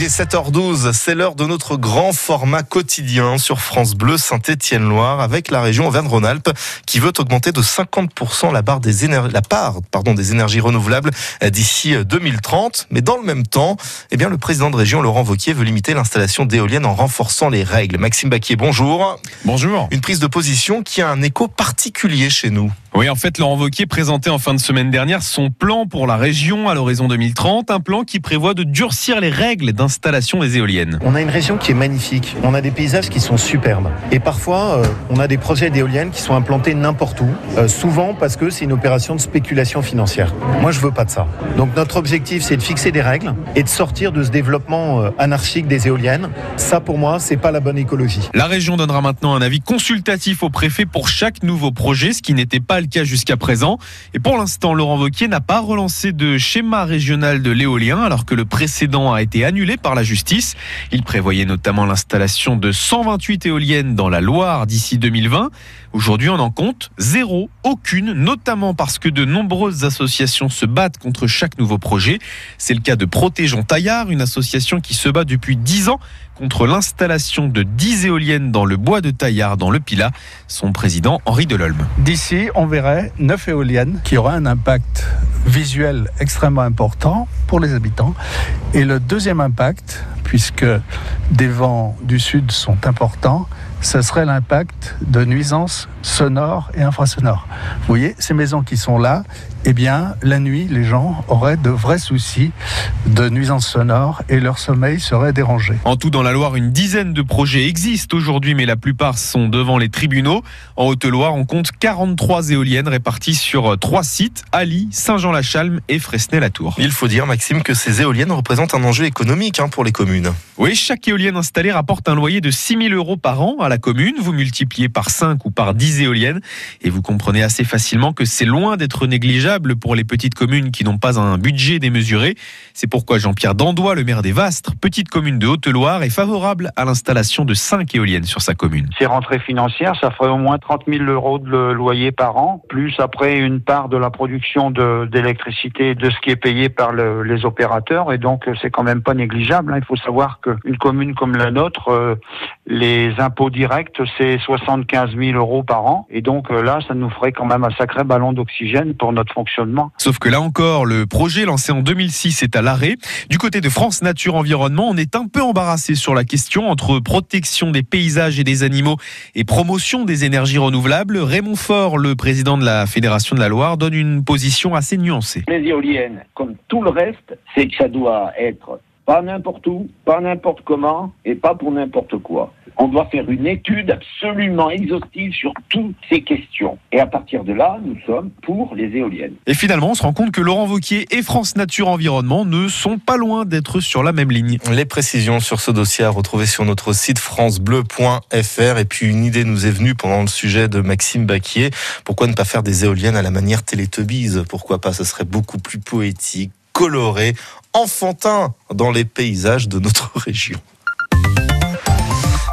Il est 7h12, c'est l'heure de notre grand format quotidien sur France Bleu Saint-Étienne-Loire avec la région Auvergne-Rhône-Alpes qui veut augmenter de 50% la, barre des la part pardon, des énergies renouvelables d'ici 2030. Mais dans le même temps, eh bien, le président de région, Laurent Vauquier, veut limiter l'installation d'éoliennes en renforçant les règles. Maxime Baquier, bonjour. Bonjour. Une prise de position qui a un écho particulier chez nous. Oui, en fait, Laurent Wauquiez présentait en fin de semaine dernière son plan pour la région à l'horizon 2030, un plan qui prévoit de durcir les règles d'installation des éoliennes. On a une région qui est magnifique, on a des paysages qui sont superbes. Et parfois, euh, on a des projets d'éoliennes qui sont implantés n'importe où, euh, souvent parce que c'est une opération de spéculation financière. Moi, je veux pas de ça. Donc notre objectif, c'est de fixer des règles et de sortir de ce développement euh, anarchique des éoliennes. Ça, pour moi, c'est pas la bonne écologie. La région donnera maintenant un avis consultatif au préfet pour chaque nouveau projet, ce qui n'était pas le cas jusqu'à présent. Et pour l'instant, Laurent Wauquiez n'a pas relancé de schéma régional de l'éolien alors que le précédent a été annulé par la justice. Il prévoyait notamment l'installation de 128 éoliennes dans la Loire d'ici 2020. Aujourd'hui, on en compte zéro, aucune, notamment parce que de nombreuses associations se battent contre chaque nouveau projet. C'est le cas de Protégeons Taillard, une association qui se bat depuis 10 ans contre l'installation de 10 éoliennes dans le bois de Taillard, dans le Pilat. Son président, Henri Delolme. D'ici, on verrait 9 éoliennes qui auraient un impact visuel extrêmement important pour les habitants. Et le deuxième impact, puisque des vents du sud sont importants, ce serait l'impact de nuisances sonores et infrasonores. Vous voyez, ces maisons qui sont là, eh bien, la nuit, les gens auraient de vrais soucis de nuisances sonores et leur sommeil serait dérangé. En tout, dans la Loire, une dizaine de projets existent aujourd'hui, mais la plupart sont devant les tribunaux. En Haute-Loire, on compte 43 éoliennes réparties sur trois sites, Ali, Saint-Jean-la-Chalme et Fresnay-la-Tour. Il faut dire, Maxime, que ces éoliennes représentent un enjeu économique hein, pour les communes. Oui, chaque éolienne installée rapporte un loyer de 6 000 euros par an à la commune. Vous multipliez par 5 ou par 10 éoliennes et vous comprenez assez facilement que c'est loin d'être négligeable pour les petites communes qui n'ont pas un budget démesuré. C'est pourquoi Jean-Pierre Dandois, le maire des Vastres, petite commune de Haute-Loire, est favorable à l'installation de 5 éoliennes sur sa commune. Ces rentrées financières, ça ferait au moins 30 000 euros de loyer par an, plus après une part de la production d'électricité de, ce qui est payé par le, les opérateurs. Et donc, c'est quand même pas négligeable. Hein. Il faut savoir qu'une commune comme la nôtre, euh, les impôts directs, c'est 75 000 euros par an. Et donc euh, là, ça nous ferait quand même un sacré ballon d'oxygène pour notre fonctionnement. Sauf que là encore, le projet lancé en 2006 est à l'arrêt. Du côté de France Nature Environnement, on est un peu embarrassé sur la question entre protection des paysages et des animaux et promotion des énergies renouvelables. Raymond Faure, le président de la Fédération de la Loire, donne une position assez nuancée. Les éoliennes, comme tout le reste, c'est que ça doit être pas n'importe où, pas n'importe comment et pas pour n'importe quoi. On doit faire une étude absolument exhaustive sur toutes ces questions. Et à partir de là, nous sommes pour les éoliennes. Et finalement, on se rend compte que Laurent Vauquier et France Nature Environnement ne sont pas loin d'être sur la même ligne. Les précisions sur ce dossier à retrouver sur notre site francebleu.fr. Et puis une idée nous est venue pendant le sujet de Maxime Baquier. Pourquoi ne pas faire des éoliennes à la manière Télétubbies? Pourquoi pas? Ce serait beaucoup plus poétique, coloré, enfantin dans les paysages de notre région.